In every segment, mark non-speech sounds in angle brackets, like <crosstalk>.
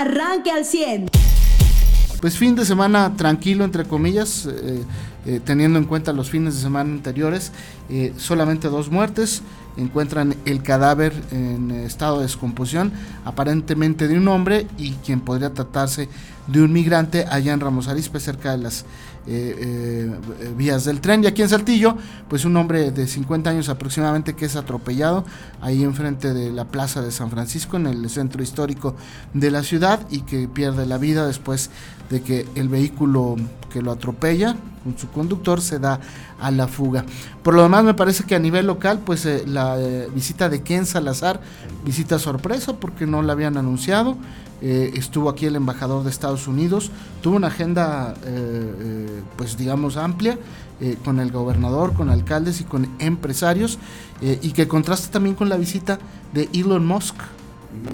arranque al 100. Pues fin de semana tranquilo, entre comillas, eh, eh, teniendo en cuenta los fines de semana anteriores, eh, solamente dos muertes, encuentran el cadáver en estado de descomposición, aparentemente de un hombre y quien podría tratarse de un migrante allá en Ramos Arizpe, cerca de las eh, eh, vías del tren. Y aquí en Saltillo, pues un hombre de 50 años aproximadamente que es atropellado ahí enfrente de la Plaza de San Francisco, en el centro histórico de la ciudad, y que pierde la vida después de que el vehículo que lo atropella con su conductor se da a la fuga. Por lo demás me parece que a nivel local pues eh, la visita de Ken Salazar, visita sorpresa porque no la habían anunciado, eh, estuvo aquí el embajador de Estados Unidos, tuvo una agenda, eh, eh, pues digamos, amplia con el gobernador, con alcaldes y con empresarios, y que contrasta también con la visita de Elon Musk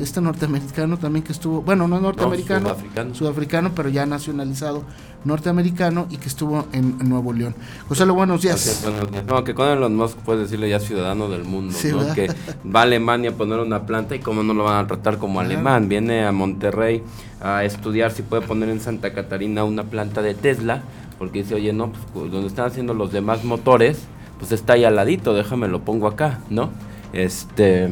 este norteamericano también que estuvo, bueno, no norteamericano, sudafricano. pero ya nacionalizado norteamericano y que estuvo en, Nuevo León. José, lo buenos días. no, que con Elon Musk puedes decirle ya ciudadano del mundo, que va a Alemania a poner una planta y cómo no lo van a tratar como alemán. Viene a Monterrey a estudiar si puede poner en Santa Catarina una planta de Tesla, porque dice, oye, no, pues donde están haciendo los demás motores, pues está ahí al ladito, déjame lo pongo acá, ¿no? Este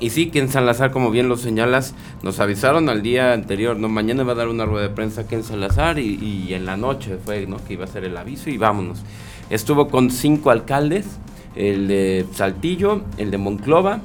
y sí, que en Salazar, como bien lo señalas, nos avisaron al día anterior, no, mañana va a dar una rueda de prensa aquí en Salazar y, en la noche fue, ¿no? Que iba a ser el aviso y vámonos. Estuvo con cinco alcaldes, el de Saltillo, el de Monclova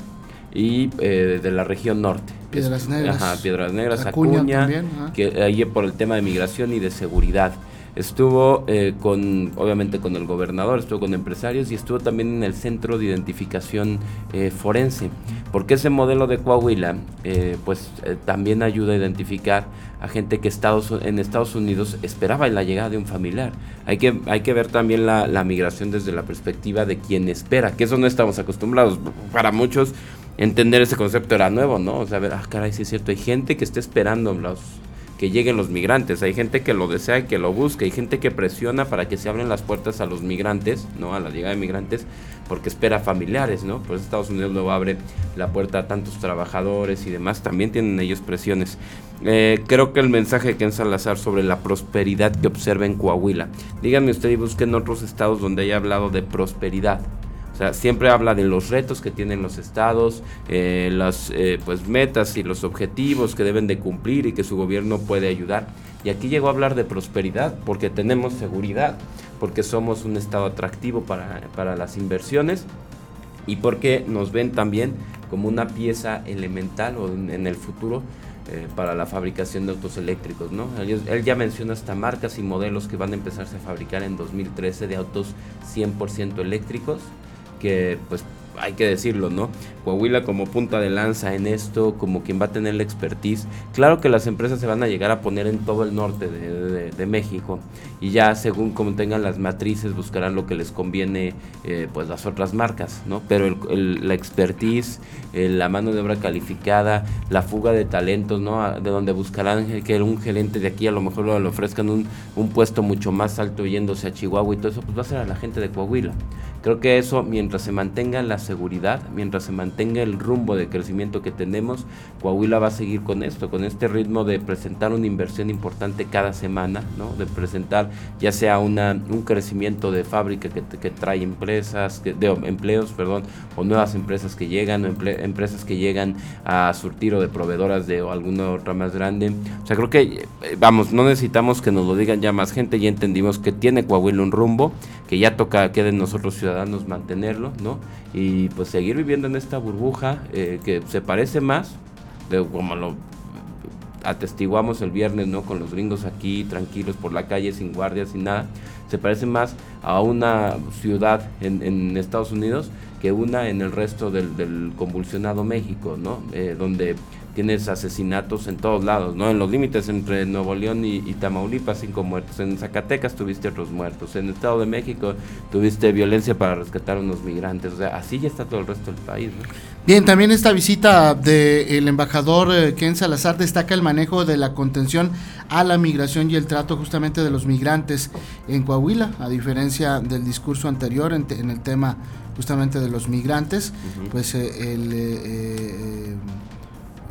y eh, de la región norte. Piedras Negras. Ajá, Piedras Negras, Acuña, que ahí por el tema de migración y de seguridad. Estuvo eh, con, obviamente, con el gobernador, estuvo con empresarios y estuvo también en el centro de identificación eh, forense, porque ese modelo de Coahuila, eh, pues también ayuda a identificar a gente que Estados, en Estados Unidos esperaba la llegada de un familiar. Hay que, hay que ver también la, la migración desde la perspectiva de quien espera, que eso no estamos acostumbrados. Para muchos entender ese concepto era nuevo, ¿no? O sea, ver, ah, caray, sí es cierto, hay gente que está esperando los que lleguen los migrantes. Hay gente que lo desea y que lo busca. Hay gente que presiona para que se abren las puertas a los migrantes, ¿no? A la llegada de migrantes, porque espera familiares, ¿no? Pues Estados Unidos luego abre la puerta a tantos trabajadores y demás. También tienen ellos presiones. Eh, creo que el mensaje de Ken Salazar sobre la prosperidad que observa en Coahuila. Díganme usted y busquen otros estados donde haya hablado de prosperidad. O sea, siempre habla de los retos que tienen los estados, eh, las eh, pues metas y los objetivos que deben de cumplir y que su gobierno puede ayudar. Y aquí llegó a hablar de prosperidad porque tenemos seguridad, porque somos un estado atractivo para, para las inversiones y porque nos ven también como una pieza elemental o en, el futuro eh, para la fabricación de autos eléctricos. ¿no? Él, él, ya menciona hasta marcas y modelos que van a empezarse a fabricar en 2013 de autos 100% eléctricos que pues hay que decirlo, ¿no? Coahuila como punta de lanza en esto, como quien va a tener la expertise. Claro que las empresas se van a llegar a poner en todo el norte de, México y ya según como tengan las matrices buscarán lo que les conviene eh, pues las otras marcas, ¿no? Pero la expertise, la mano de obra calificada, la fuga de talentos, ¿no? De donde buscarán que un gerente de aquí a lo mejor le ofrezcan un, un puesto mucho más alto yéndose a Chihuahua y todo eso, pues va a ser a la gente de Coahuila. Creo que eso, mientras se mantenga la seguridad, mientras se mantenga el rumbo de crecimiento que tenemos, Coahuila va a seguir con esto, con este ritmo de presentar una inversión importante cada semana, ¿no? de presentar ya sea una, un crecimiento de fábrica que, que trae empresas, de empleos, perdón, o nuevas empresas que llegan, o empresas que llegan a surtir o de proveedoras de alguna otra más grande. O sea, creo que, eh, vamos, no necesitamos que nos lo digan ya más gente, ya entendimos que tiene Coahuila un rumbo, que ya toca que de nosotros ciudadanos mantenerlo, ¿no? Y pues seguir viviendo en esta burbuja eh, que se parece más, de como lo atestiguamos el viernes, ¿no? Con los gringos aquí tranquilos por la calle, sin guardias, sin nada. Se parece más a una ciudad en, Estados Unidos que una en el resto del, convulsionado México, ¿no? Eh, donde tienes asesinatos en todos lados, ¿no? En los límites entre Nuevo León y, Tamaulipas, cinco muertos. En Zacatecas tuviste otros muertos. En el Estado de México tuviste violencia para rescatar a unos migrantes. O sea, así ya está todo el resto del país, ¿no? Bien, también esta visita del embajador eh, Ken Salazar destaca el manejo de la contención a la migración y el trato justamente de los migrantes en Coahuila, a diferencia del discurso anterior en, el tema justamente de los migrantes, pues eh, el... Eh,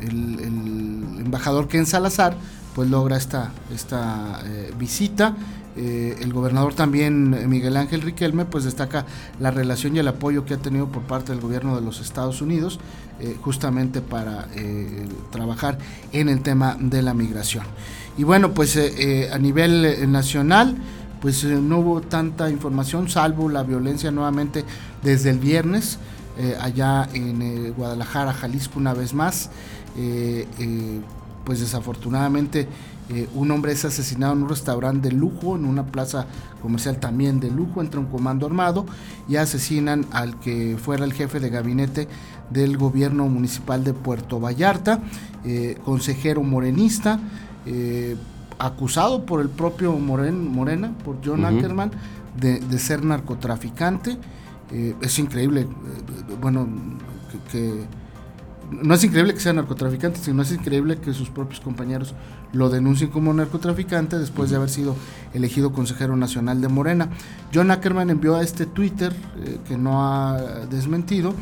el, embajador Ken Salazar pues logra esta, esta visita. el gobernador también, Miguel Ángel Riquelme, pues destaca la relación y el apoyo que ha tenido por parte del gobierno de los Estados Unidos, justamente para trabajar en el tema de la migración. Y bueno, pues a nivel nacional, pues eh, no hubo tanta información, salvo la violencia nuevamente desde el viernes, eh, allá en eh, Guadalajara, Jalisco, una vez más. Pues desafortunadamente un hombre es asesinado en un restaurante de lujo, en una plaza comercial también de lujo, entra un comando armado y asesinan al que fuera el jefe de gabinete del gobierno municipal de Puerto Vallarta, consejero morenista acusado por el propio Morena, por John Ackerman, de, ser narcotraficante. Eh, es increíble, eh, bueno, que, no es increíble que sea narcotraficante, sino es increíble que sus propios compañeros lo denuncien como narcotraficante después de haber sido elegido consejero nacional de Morena. John Ackerman envió a este Twitter eh, que no ha desmentido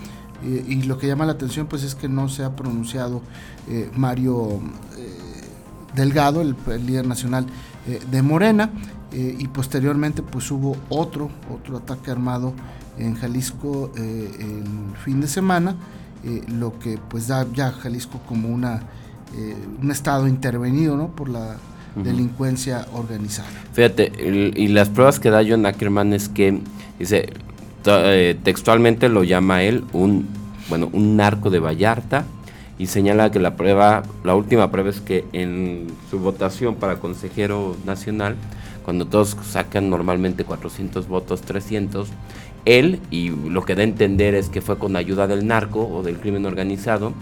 y lo que llama la atención pues es que no se ha pronunciado Mario Delgado, el, líder nacional eh, de Morena, eh, y posteriormente pues hubo otro, otro ataque armado en Jalisco eh, el fin de semana, lo que pues da ya Jalisco como una, un estado intervenido ¿no? por la delincuencia organizada. Fíjate, y las pruebas que da John Ackerman es que, dice, textualmente lo llama él un, bueno, un narco de Vallarta, y señala que la prueba, la última prueba es que en su votación para consejero nacional, cuando todos sacan normalmente 400 votos, 300, él, y lo que da a entender es que fue con ayuda del narco o del crimen organizado,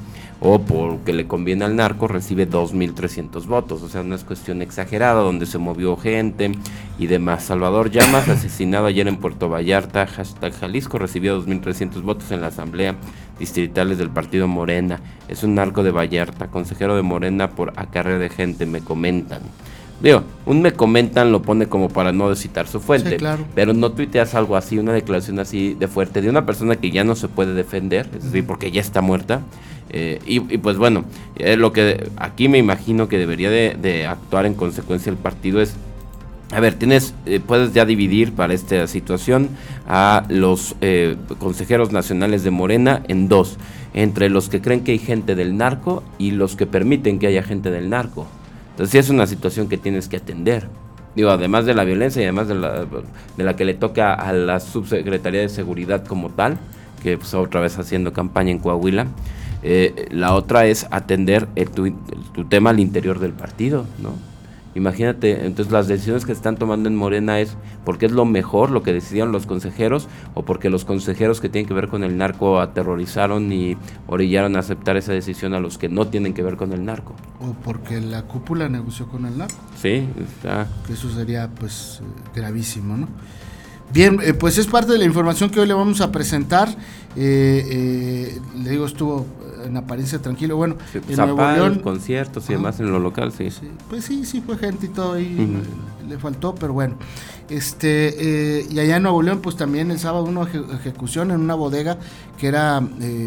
o porque le conviene al narco, recibe 2.300 votos. O sea, no es cuestión exagerada, donde se movió gente y demás. Salvador Llamas, <coughs> asesinado ayer en Puerto Vallarta, hashtag Jalisco, recibió 2.300 votos en la asamblea distritales del partido Morena. Es un narco de Vallarta, consejero de Morena por acarreo de gente, me comentan. Digo, un me comentan lo pone como para no citar su fuente, pero no tuiteas algo así, una declaración así de fuerte de una persona que ya no se puede defender, es decir, porque ya está muerta. Eh, y, pues bueno, lo que aquí me imagino que debería de, actuar en consecuencia el partido es a ver, tienes, eh, puedes ya dividir para esta situación a los eh, consejeros nacionales de Morena en dos, entre los que creen que hay gente del narco y los que permiten que haya gente del narco. Entonces sí es una situación que tienes que atender. Digo, además de la violencia y además de la, de la que le toca a la Subsecretaría de Seguridad como tal, que pues otra vez haciendo campaña en Coahuila, eh, la otra es atender tu, tu tema al interior del partido, ¿no? Imagínate, entonces las decisiones que están tomando en Morena es porque es lo mejor lo que decidieron los consejeros o porque los consejeros que tienen que ver con el narco aterrorizaron y orillaron a aceptar esa decisión a los que no tienen que ver con el narco. O porque la cúpula negoció con el narco. Sí, está. Que eso sería pues gravísimo, ¿no? Bien, eh, pues es parte de la información que hoy le vamos a presentar. Eh, eh, le digo, estuvo en apariencia tranquilo. Bueno, en Nuevo León. conciertos y demás en lo local, sí. Pues sí, sí fue gente y todo ahí. le, faltó, pero bueno. Este, y allá en Nuevo León, pues también el sábado una ejecución en una bodega que era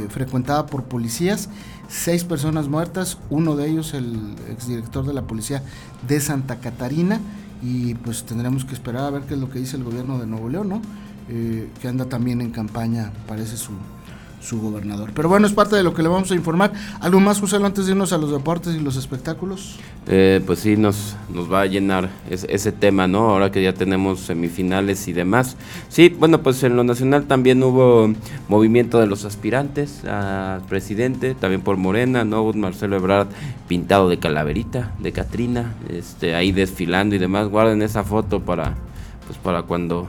frecuentada por policías. Seis personas muertas, uno de ellos el exdirector de la policía de Santa Catarina y pues tendremos que esperar a ver qué es lo que dice el gobierno de Nuevo León, ¿no? Eh, que anda también en campaña, parece su, su gobernador. Pero bueno, es parte de lo que le vamos a informar. ¿Algo más, José, antes de irnos a los deportes y los espectáculos? Eh, pues sí, nos, nos va a llenar ese tema, ¿no? Ahora que ya tenemos semifinales y demás. Sí, bueno, pues en lo nacional también hubo movimiento de los aspirantes a presidente, también por Morena, ¿no? Marcelo Ebrard pintado de calaverita, de Catrina, este, ahí desfilando y demás. Guarden esa foto para, pues para cuando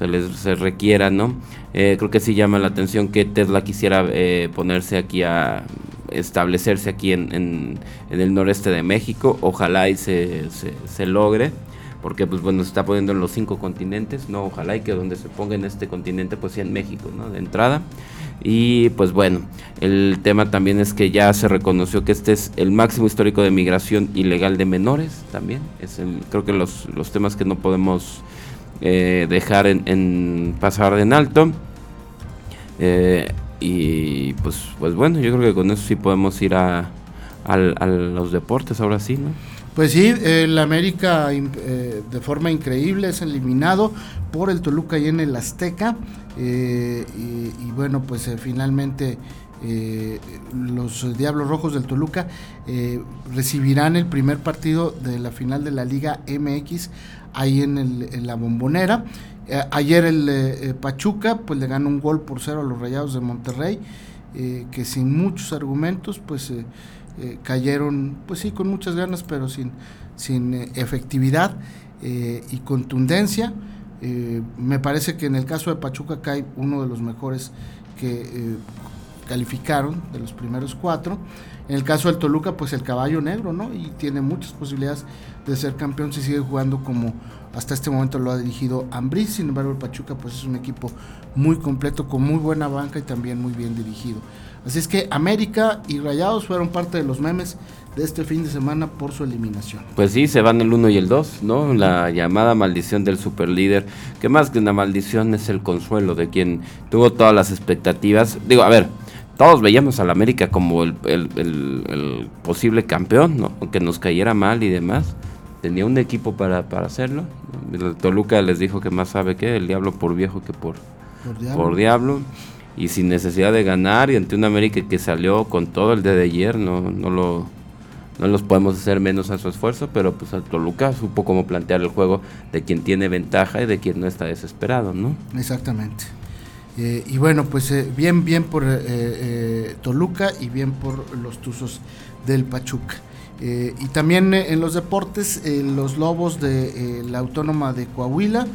se les se requiera, ¿no? Eh, creo que sí llama la atención que Tesla quisiera eh, ponerse aquí a establecerse aquí en, en, el noreste de México. Ojalá y se, se, logre porque pues bueno se está poniendo en los cinco continentes, no, ojalá y que donde se ponga en este continente pues sea en México, ¿no? De entrada. Y pues bueno, el tema también es que ya se reconoció que este es el máximo histórico de migración ilegal de menores también. Es el, creo que los, los temas que no podemos eh, dejar en, pasar en alto. Eh, y pues, pues bueno, yo creo que con eso sí podemos ir a, a los deportes ahora sí, ¿no? Pues sí, el América eh, de forma increíble es eliminado por el Toluca y en el Azteca. Eh, y, bueno, pues finalmente los Diablos Rojos del Toluca recibirán el primer partido de la final de la Liga MX ahí en, la bombonera. ayer el Pachuca pues le ganó un gol por cero a los Rayados de Monterrey, que sin muchos argumentos pues eh, cayeron, pues sí, con muchas ganas, pero sin, sin eh, efectividad eh, y contundencia. me parece que en el caso de Pachuca cae uno de los mejores que calificaron, de los primeros cuatro. En el caso del Toluca, pues el caballo negro, ¿no? Y tiene muchas posibilidades de ser campeón si sigue jugando como hasta este momento lo ha dirigido Ambris. Sin embargo, el Pachuca, pues es un equipo muy completo, con muy buena banca y también muy bien dirigido. Así es que América y Rayados fueron parte de los memes de este fin de semana por su eliminación. Pues sí, se van el 1 y el 2, ¿no? La llamada maldición del superlíder, que más que una maldición es el consuelo de quien tuvo todas las expectativas. Digo, a ver, todos veíamos al América como el, posible campeón, ¿no? Aunque nos cayera mal y demás. Tenía un equipo para, hacerlo. El Toluca les dijo que más sabe que el diablo por viejo que por, Por diablo y sin necesidad de ganar y ante un América que salió con todo el día de ayer, no, no lo no los podemos hacer menos a su esfuerzo, pero pues el Toluca supo cómo plantear el juego de quien tiene ventaja y de quien no está desesperado, ¿no? Exactamente. Eh, y bueno, pues eh, bien, bien por eh, Toluca y bien por los Tuzos del Pachuca. y también en los deportes, los Lobos de la Autónoma de Coahuila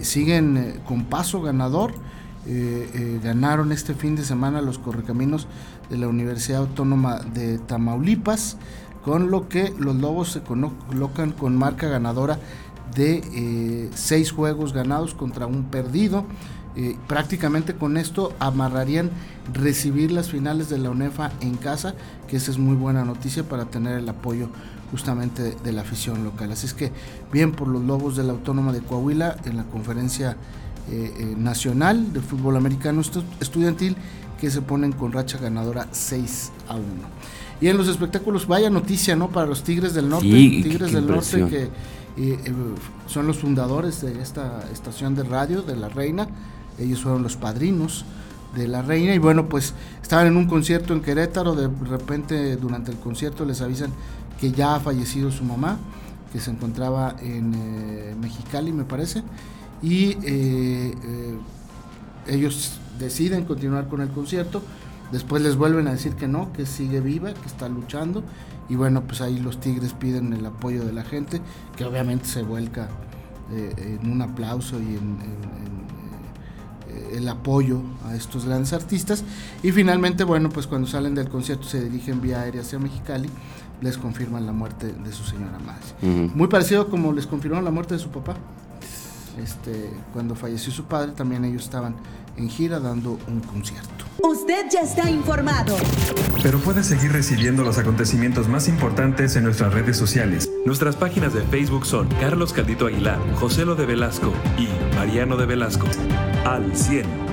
siguen con paso ganador. Ganaron este fin de semana los correcaminos de la Universidad Autónoma de Tamaulipas, con lo que los Lobos se colocan con marca ganadora de seis juegos ganados contra un perdido. Prácticamente con esto amarrarían recibir las finales de la UNEFA en casa, que esa es muy buena noticia para tener el apoyo justamente de la afición local. Así es que bien por los Lobos de la Autónoma de Coahuila en la conferencia eh, eh, nacional de fútbol americano estudiantil que se ponen con racha ganadora 6 a 1. Y en los espectáculos, vaya noticia, ¿no? Para los Tigres del Norte. Tigres del Norte que eh, son los fundadores de esta estación de radio de La Reina. Ellos fueron los padrinos de La Reina. Y bueno, pues estaban en un concierto en Querétaro. De repente, durante el concierto, les avisan que ya ha fallecido su mamá, que se encontraba en Mexicali, me parece y eh, eh, ellos deciden continuar con el concierto. Después les vuelven a decir que no, que sigue viva, que está luchando. Y bueno, pues ahí los Tigres piden el apoyo de la gente, que obviamente se vuelca eh, en un aplauso y en, el apoyo a estos grandes artistas. Y finalmente, bueno, pues cuando salen del concierto se dirigen vía aérea hacia Mexicali, les confirman la muerte de su señora madre. Muy parecido como les confirmaron la muerte de su papá. Este, cuando falleció su padre, también ellos estaban en gira dando un concierto. Usted ya está informado. Pero puede seguir recibiendo los acontecimientos más importantes en nuestras redes sociales. Nuestras páginas de Facebook son Carlos Caldito Aguilar, José Lo de Velasco y Mariano de Velasco. Al 100.